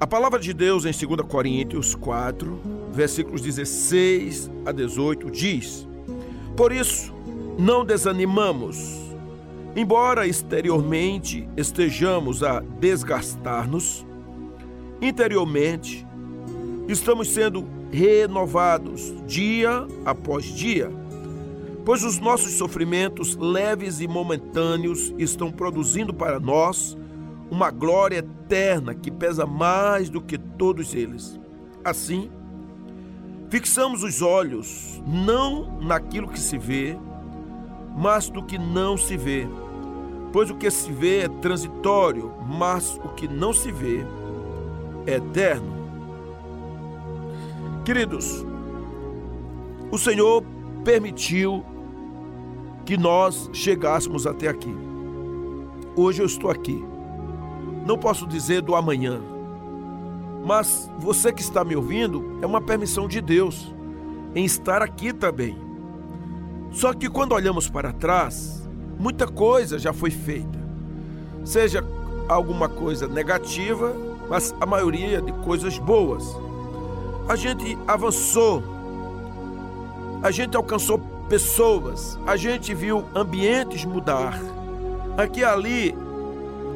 A palavra de Deus em 2 Coríntios 4, versículos 16 a 18 diz: Por isso, não desanimamos, embora exteriormente estejamos a desgastar-nos, interiormente estamos sendo renovados dia após dia, pois os nossos sofrimentos leves e momentâneos estão produzindo para nós uma glória eterna que pesa mais do que todos eles. Assim, fixamos os olhos não naquilo que se vê, mas do que não se vê. Pois o que se vê é transitório, mas o que não se vê é eterno. Queridos, o Senhor permitiu que nós chegássemos até aqui. Hoje eu estou aqui. Não posso dizer do amanhã, mas você que está me ouvindo é uma permissão de Deus em estar aqui também. Só que quando olhamos para trás, muita coisa já foi feita. Seja alguma coisa negativa, mas a maioria de coisas boas a gente avançou, a gente alcançou pessoas, a gente viu ambientes mudar. Aqui e ali,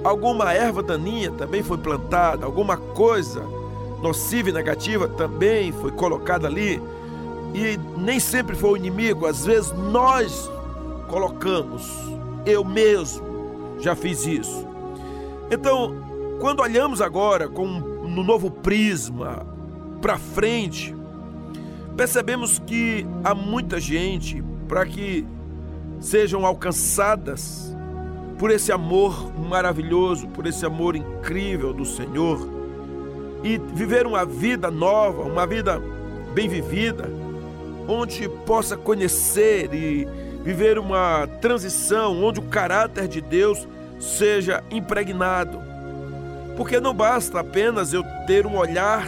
alguma erva daninha também foi plantada, alguma coisa nociva e negativa também foi colocada ali. E nem sempre foi o inimigo, às vezes nós colocamos. Eu mesmo já fiz isso. Então, quando olhamos agora com no novo prisma, para frente, percebemos que há muita gente para que sejam alcançadas por esse amor maravilhoso, por esse amor incrível do Senhor e viver uma vida nova, uma vida bem vivida, onde possa conhecer e viver uma transição onde o caráter de Deus seja impregnado. Porque não basta apenas eu ter um olhar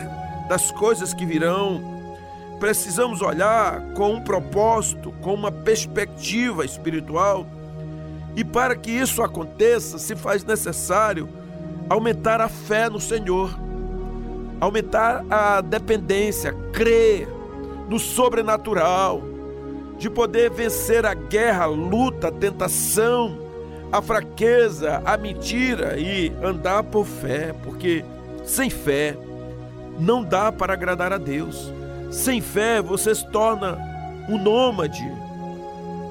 das coisas que virão. Precisamos olhar com um propósito, com uma perspectiva espiritual. E para que isso aconteça, se faz necessário aumentar a fé no Senhor, aumentar a dependência, crer no sobrenatural, de poder vencer a guerra, a luta, a tentação, a fraqueza, a mentira e andar por fé, porque sem fé não dá para agradar a Deus. Sem fé você se torna um nômade,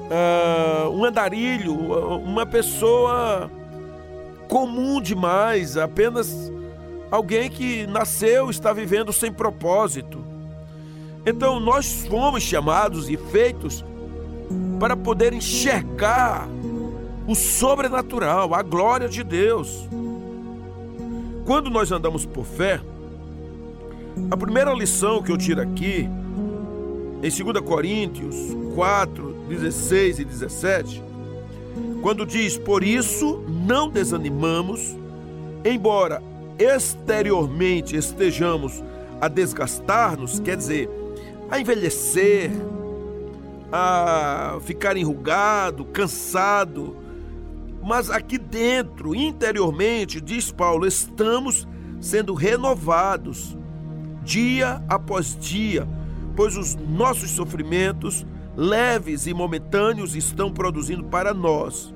uh, um andarilho, uma pessoa comum demais, apenas alguém que nasceu está vivendo sem propósito. Então nós fomos chamados e feitos para poder enxergar o sobrenatural, a glória de Deus. Quando nós andamos por fé, a primeira lição que eu tiro aqui, em 2 Coríntios 4, 16 e 17, quando diz: Por isso não desanimamos, embora exteriormente estejamos a desgastar-nos, quer dizer, a envelhecer, a ficar enrugado, cansado, mas aqui dentro, interiormente, diz Paulo, estamos sendo renovados dia após dia, pois os nossos sofrimentos, leves e momentâneos, estão produzindo para nós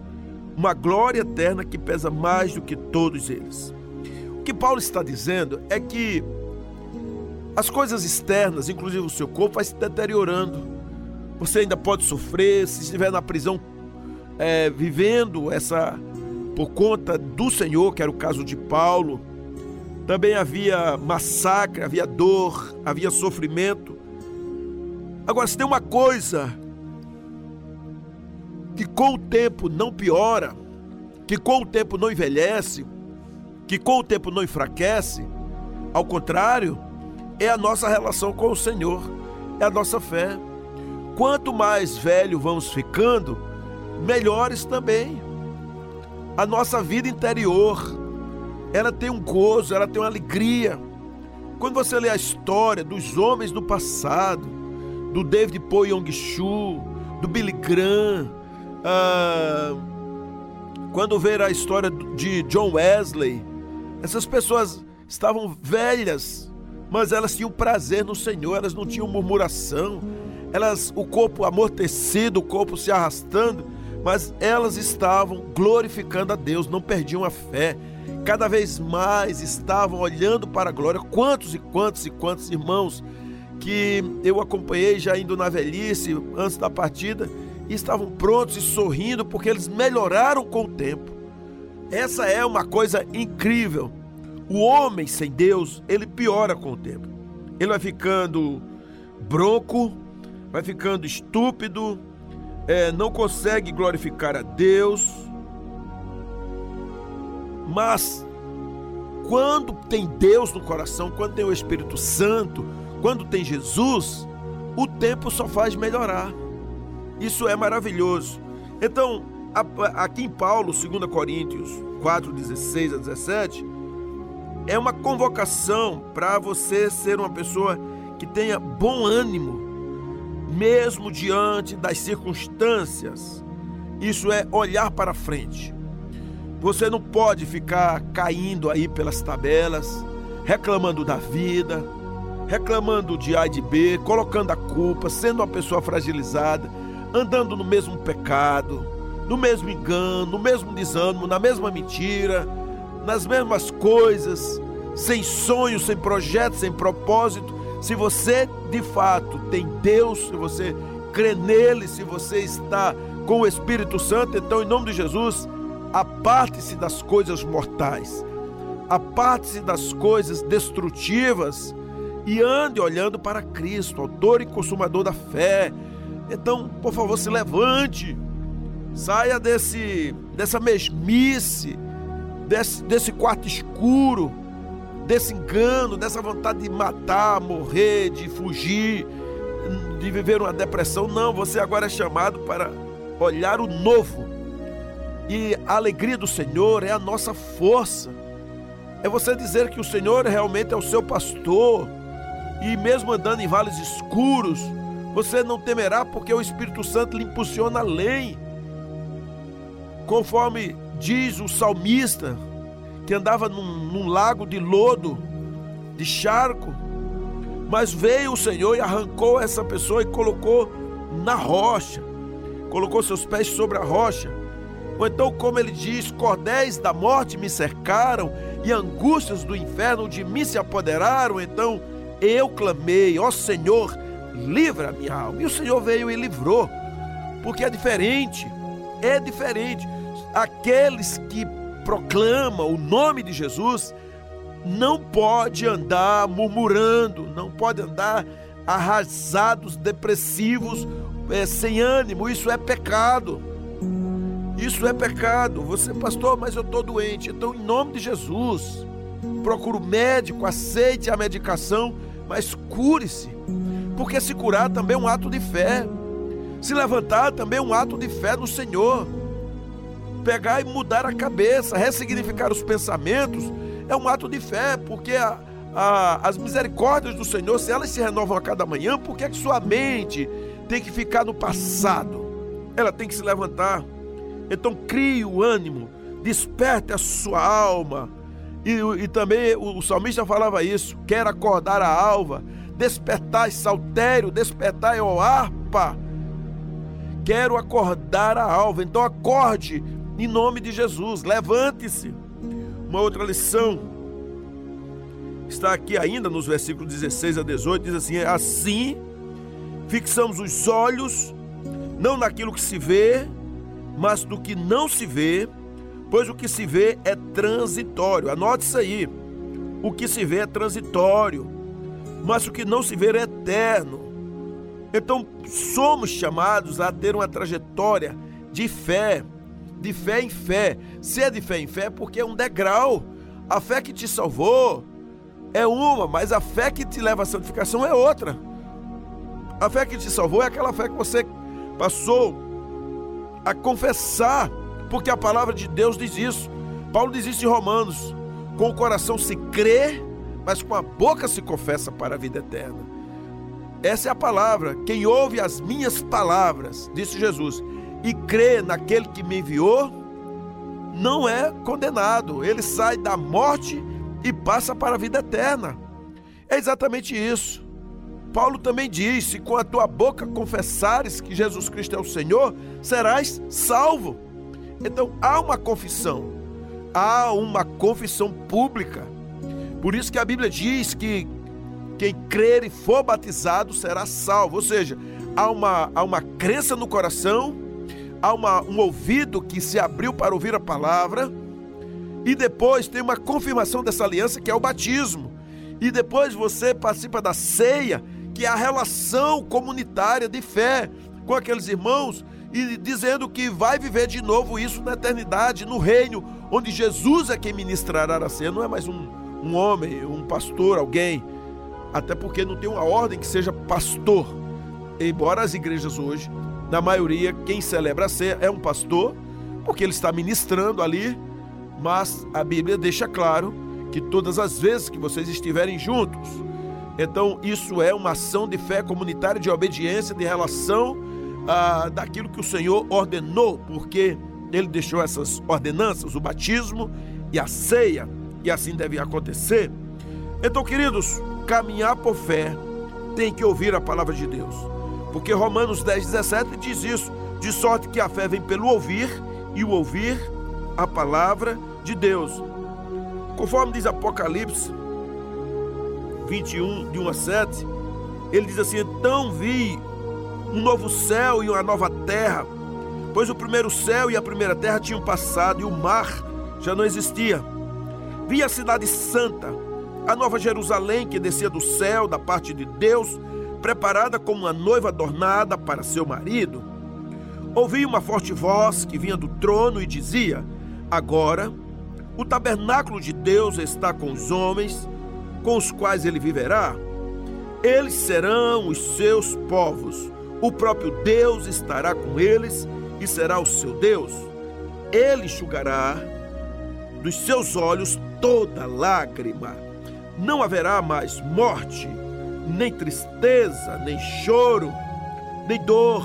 uma glória eterna que pesa mais do que todos eles. O que Paulo está dizendo é que as coisas externas, inclusive o seu corpo, vai se deteriorando. Você ainda pode sofrer, se estiver na prisão, é, vivendo essa por conta do Senhor, que era o caso de Paulo, também havia massacre, havia dor, havia sofrimento. Agora, se tem uma coisa que com o tempo não piora, que com o tempo não envelhece, que com o tempo não enfraquece, ao contrário, é a nossa relação com o Senhor, é a nossa fé. Quanto mais velho vamos ficando, melhores também. A nossa vida interior, ela tem um gozo, ela tem uma alegria. Quando você lê a história dos homens do passado, do David Po Yong Chu, do Billy Graham, ah, quando vê a história de John Wesley, essas pessoas estavam velhas, mas elas tinham prazer no Senhor, elas não tinham murmuração, elas o corpo amortecido, o corpo se arrastando, mas elas estavam glorificando a Deus, não perdiam a fé. Cada vez mais estavam olhando para a glória. Quantos e quantos e quantos irmãos que eu acompanhei já indo na velhice, antes da partida, e estavam prontos e sorrindo porque eles melhoraram com o tempo. Essa é uma coisa incrível. O homem sem Deus, ele piora com o tempo. Ele vai ficando bronco, vai ficando estúpido, é, não consegue glorificar a Deus. Mas quando tem Deus no coração, quando tem o Espírito Santo, quando tem Jesus, o tempo só faz melhorar. Isso é maravilhoso. Então, aqui em Paulo, 2 Coríntios 4, 16 a 17, é uma convocação para você ser uma pessoa que tenha bom ânimo, mesmo diante das circunstâncias. Isso é olhar para frente. Você não pode ficar caindo aí pelas tabelas, reclamando da vida, reclamando de A e de B, colocando a culpa, sendo uma pessoa fragilizada, andando no mesmo pecado, no mesmo engano, no mesmo desânimo, na mesma mentira, nas mesmas coisas, sem sonho, sem projeto, sem propósito. Se você de fato tem Deus, se você crê nele, se você está com o Espírito Santo, então em nome de Jesus, aparte-se das coisas mortais, aparte-se das coisas destrutivas e ande olhando para Cristo, autor e consumador da fé. Então, por favor, se levante, saia desse dessa mesmice, desse, desse quarto escuro desse engano, dessa vontade de matar, morrer, de fugir, de viver uma depressão. Não, você agora é chamado para olhar o novo. E a alegria do Senhor é a nossa força. É você dizer que o Senhor realmente é o seu pastor. E mesmo andando em vales escuros, você não temerá, porque o Espírito Santo lhe impulsiona além. Conforme diz o salmista, que andava num, num lago de lodo, de charco, mas veio o Senhor e arrancou essa pessoa e colocou na rocha, colocou seus pés sobre a rocha. Ou então, como ele diz: cordéis da morte me cercaram e angústias do inferno de mim se apoderaram. Então eu clamei: ó Senhor, livra a minha alma. E o Senhor veio e livrou, porque é diferente, é diferente. Aqueles que proclama o nome de Jesus não pode andar murmurando, não pode andar arrasados, depressivos, é, sem ânimo. Isso é pecado. Isso é pecado. Você, pastor, mas eu estou doente. Então, em nome de Jesus, procure o médico, aceite a medicação, mas cure-se. Porque se curar também é um ato de fé. Se levantar também é um ato de fé no Senhor pegar e mudar a cabeça, ressignificar os pensamentos, é um ato de fé, porque a, a, as misericórdias do Senhor, se elas se renovam a cada manhã, por que, é que sua mente tem que ficar no passado? Ela tem que se levantar. Então crie o ânimo, desperte a sua alma. E, e também o, o salmista falava isso: quer acordar a alva, despertar saltério, despertar o harpa. Quero acordar a alva. Então acorde em nome de Jesus, levante-se. Uma outra lição está aqui ainda nos versículos 16 a 18, diz assim: Assim fixamos os olhos não naquilo que se vê, mas no que não se vê, pois o que se vê é transitório. Anote isso aí. O que se vê é transitório, mas o que não se vê é eterno. Então, somos chamados a ter uma trajetória de fé, de fé em fé. Se é de fé em fé, é porque é um degrau. A fé que te salvou é uma, mas a fé que te leva à santificação é outra. A fé que te salvou é aquela fé que você passou a confessar, porque a palavra de Deus diz isso. Paulo diz isso em Romanos: com o coração se crê, mas com a boca se confessa para a vida eterna. Essa é a palavra. Quem ouve as minhas palavras, disse Jesus, e crê naquele que me enviou, não é condenado. Ele sai da morte e passa para a vida eterna. É exatamente isso. Paulo também disse: com a tua boca confessares que Jesus Cristo é o Senhor, serás salvo. Então há uma confissão, há uma confissão pública. Por isso que a Bíblia diz que quem crer e for batizado será salvo. Ou seja, há uma, há uma crença no coração, há uma, um ouvido que se abriu para ouvir a palavra, e depois tem uma confirmação dessa aliança que é o batismo. E depois você participa da ceia, que é a relação comunitária de fé com aqueles irmãos e dizendo que vai viver de novo isso na eternidade, no reino, onde Jesus é quem ministrará a ceia, não é mais um, um homem, um pastor, alguém, até porque não tem uma ordem que seja pastor. Embora as igrejas hoje, na maioria, quem celebra a ceia é um pastor, porque ele está ministrando ali, mas a Bíblia deixa claro que todas as vezes que vocês estiverem juntos, então isso é uma ação de fé comunitária, de obediência, de relação ah, daquilo que o Senhor ordenou, porque ele deixou essas ordenanças, o batismo e a ceia, e assim deve acontecer. Então, queridos, caminhar por fé tem que ouvir a palavra de Deus, porque Romanos 10, 17 diz isso, de sorte que a fé vem pelo ouvir e o ouvir a palavra de Deus. Conforme diz Apocalipse 21, de 1 a 7, ele diz assim: Então vi um novo céu e uma nova terra, pois o primeiro céu e a primeira terra tinham passado e o mar já não existia. Vi a cidade santa, a nova Jerusalém que descia do céu da parte de Deus, preparada como uma noiva adornada para seu marido. Ouvi uma forte voz que vinha do trono e dizia: Agora o tabernáculo de Deus está com os homens, com os quais ele viverá. Eles serão os seus povos o próprio Deus estará com eles e será o seu Deus. Ele enxugará dos seus olhos toda lágrima. Não haverá mais morte, nem tristeza, nem choro, nem dor,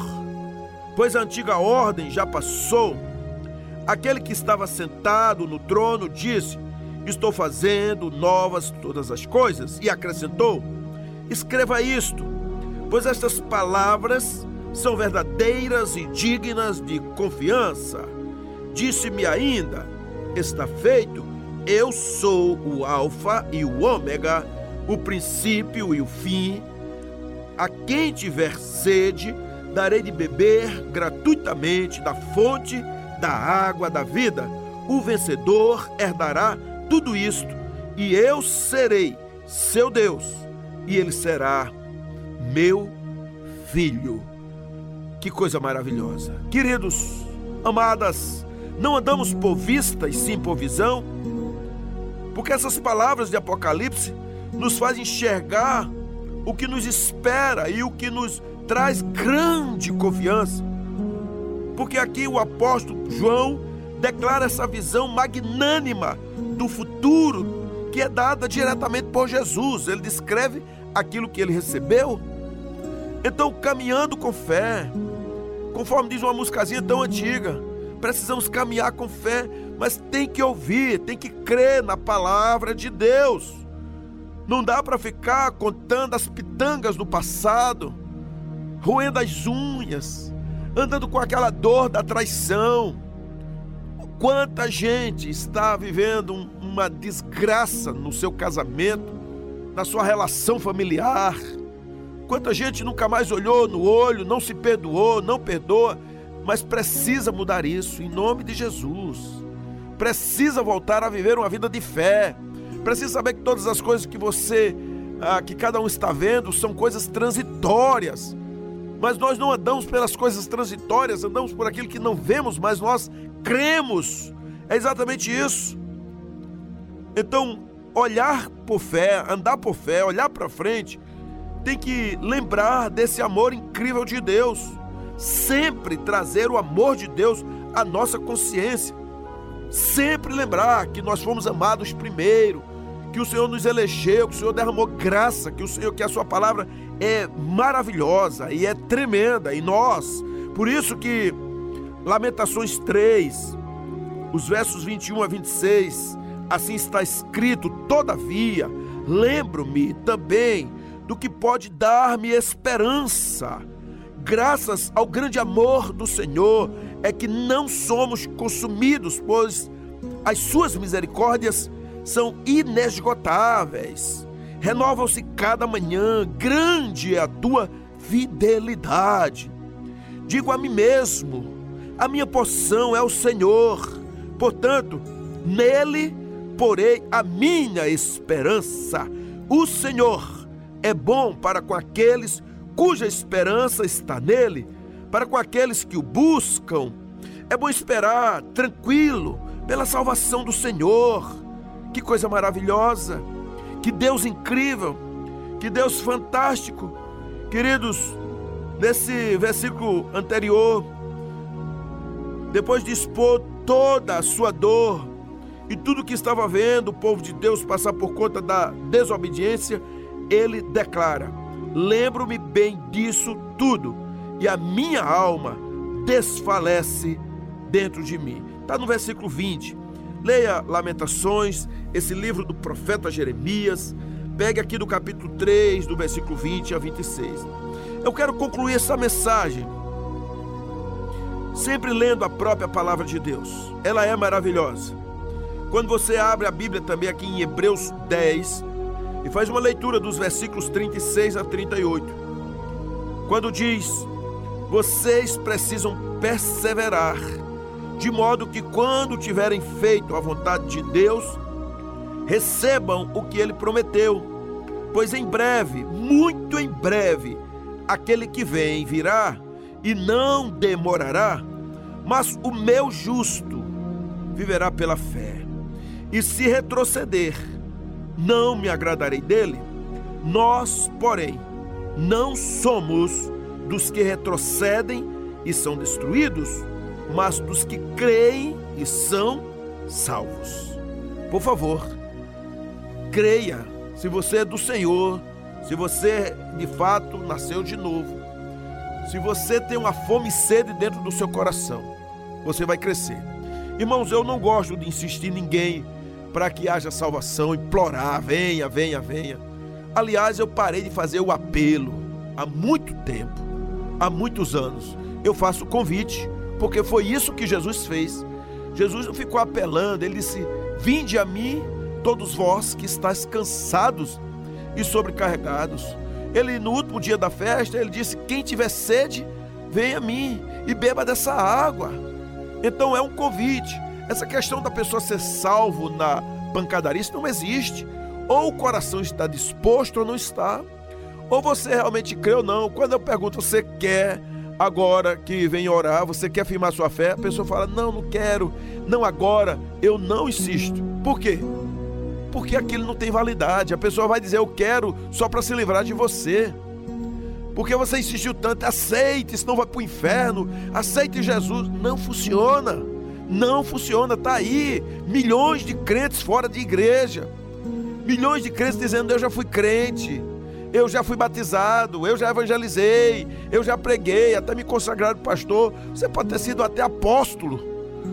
pois a antiga ordem já passou. Aquele que estava sentado no trono disse: Estou fazendo novas todas as coisas, e acrescentou: Escreva isto pois estas palavras são verdadeiras e dignas de confiança. Disse-me ainda: Está feito, eu sou o Alfa e o Ômega, o princípio e o fim. A quem tiver sede, darei de beber gratuitamente da fonte da água da vida. O vencedor herdará tudo isto, e eu serei seu Deus, e ele será meu filho. Que coisa maravilhosa. Queridos, amadas, não andamos por vista e sim por visão, porque essas palavras de Apocalipse nos fazem enxergar o que nos espera e o que nos traz grande confiança. Porque aqui o apóstolo João declara essa visão magnânima do futuro que é dada diretamente por Jesus. Ele descreve aquilo que ele recebeu então, caminhando com fé, conforme diz uma musicazinha tão antiga, precisamos caminhar com fé, mas tem que ouvir, tem que crer na palavra de Deus. Não dá para ficar contando as pitangas do passado, roendo as unhas, andando com aquela dor da traição. Quanta gente está vivendo uma desgraça no seu casamento, na sua relação familiar Quanta gente nunca mais olhou no olho, não se perdoou, não perdoa, mas precisa mudar isso em nome de Jesus. Precisa voltar a viver uma vida de fé. Precisa saber que todas as coisas que você, ah, que cada um está vendo, são coisas transitórias. Mas nós não andamos pelas coisas transitórias, andamos por aquilo que não vemos, mas nós cremos. É exatamente isso. Então, olhar por fé, andar por fé, olhar para frente, tem que lembrar desse amor incrível de Deus. Sempre trazer o amor de Deus à nossa consciência. Sempre lembrar que nós fomos amados primeiro, que o Senhor nos elegeu, que o Senhor derramou graça, que o Senhor, que a sua palavra é maravilhosa e é tremenda em nós. Por isso que Lamentações 3, os versos 21 a 26, Assim está escrito, todavia, lembro-me também do que pode dar-me esperança. Graças ao grande amor do Senhor é que não somos consumidos, pois as suas misericórdias são inesgotáveis. Renovam-se cada manhã, grande é a tua fidelidade. Digo a mim mesmo: a minha porção é o Senhor, portanto, nele porei a minha esperança. O Senhor é bom para com aqueles cuja esperança está nele, para com aqueles que o buscam. É bom esperar tranquilo pela salvação do Senhor. Que coisa maravilhosa! Que Deus incrível! Que Deus fantástico! Queridos, nesse versículo anterior, depois de expor toda a sua dor e tudo que estava vendo o povo de Deus passar por conta da desobediência, ele declara: Lembro-me bem disso tudo, e a minha alma desfalece dentro de mim. Está no versículo 20. Leia Lamentações, esse livro do profeta Jeremias. Pegue aqui do capítulo 3, do versículo 20 a 26. Eu quero concluir essa mensagem sempre lendo a própria palavra de Deus. Ela é maravilhosa. Quando você abre a Bíblia também aqui em Hebreus 10, e faz uma leitura dos versículos 36 a 38. Quando diz: Vocês precisam perseverar, de modo que quando tiverem feito a vontade de Deus, recebam o que ele prometeu. Pois em breve, muito em breve, aquele que vem virá e não demorará, mas o meu justo viverá pela fé. E se retroceder, não me agradarei dele. Nós, porém, não somos dos que retrocedem e são destruídos, mas dos que creem e são salvos. Por favor, creia. Se você é do Senhor, se você de fato nasceu de novo, se você tem uma fome e sede dentro do seu coração, você vai crescer. Irmãos, eu não gosto de insistir ninguém para que haja salvação, implorar, venha, venha, venha. Aliás, eu parei de fazer o apelo há muito tempo, há muitos anos. Eu faço o convite, porque foi isso que Jesus fez. Jesus não ficou apelando, ele disse: Vinde a mim, todos vós que estáis cansados e sobrecarregados. Ele, no último dia da festa, ele disse: Quem tiver sede, venha a mim e beba dessa água. Então é um convite. Essa questão da pessoa ser salvo na pancadaria, isso não existe. Ou o coração está disposto ou não está. Ou você realmente crê ou não. Quando eu pergunto, você quer agora que vem orar, você quer afirmar sua fé? A pessoa fala, não, não quero, não agora. Eu não insisto. Por quê? Porque aquilo não tem validade. A pessoa vai dizer, eu quero só para se livrar de você. Porque você insistiu tanto, aceite, senão vai para o inferno. Aceite Jesus. Não funciona. Não funciona, tá aí. Milhões de crentes fora de igreja. Milhões de crentes dizendo: Eu já fui crente, eu já fui batizado, eu já evangelizei, eu já preguei, até me consagraram pastor. Você pode ter sido até apóstolo,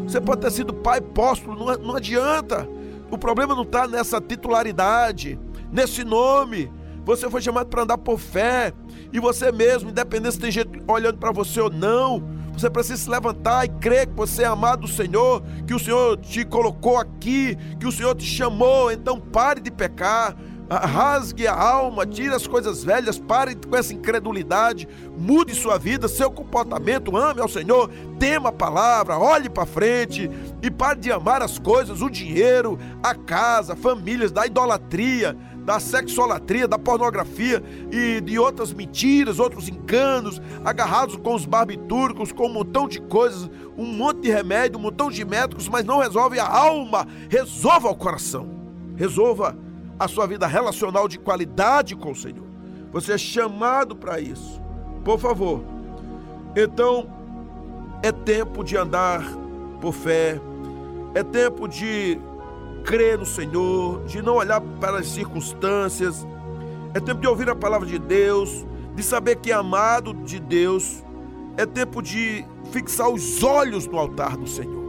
você pode ter sido pai apóstolo, não, não adianta. O problema não está nessa titularidade, nesse nome. Você foi chamado para andar por fé, e você mesmo, independente se tem gente olhando para você ou não, você precisa se levantar e crer que você é amado do Senhor, que o Senhor te colocou aqui, que o Senhor te chamou. Então pare de pecar, rasgue a alma, tire as coisas velhas, pare com essa incredulidade, mude sua vida, seu comportamento, ame ao Senhor, tema a palavra, olhe para frente e pare de amar as coisas, o dinheiro, a casa, famílias, da idolatria da sexolatria, da pornografia e de outras mentiras, outros enganos, agarrados com os barbitúricos, com um montão de coisas, um monte de remédio, um montão de médicos, mas não resolve a alma, resolva o coração, resolva a sua vida relacional de qualidade com o Senhor. Você é chamado para isso. Por favor. Então, é tempo de andar por fé, é tempo de crer no Senhor, de não olhar para as circunstâncias. É tempo de ouvir a palavra de Deus, de saber que é amado de Deus. É tempo de fixar os olhos no altar do Senhor.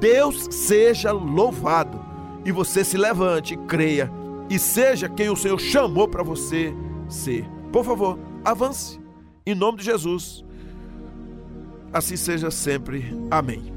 Deus seja louvado. e você se levante, creia e seja quem o Senhor chamou para você ser. Por favor, avance. Em nome de Jesus. Assim seja sempre. Amém.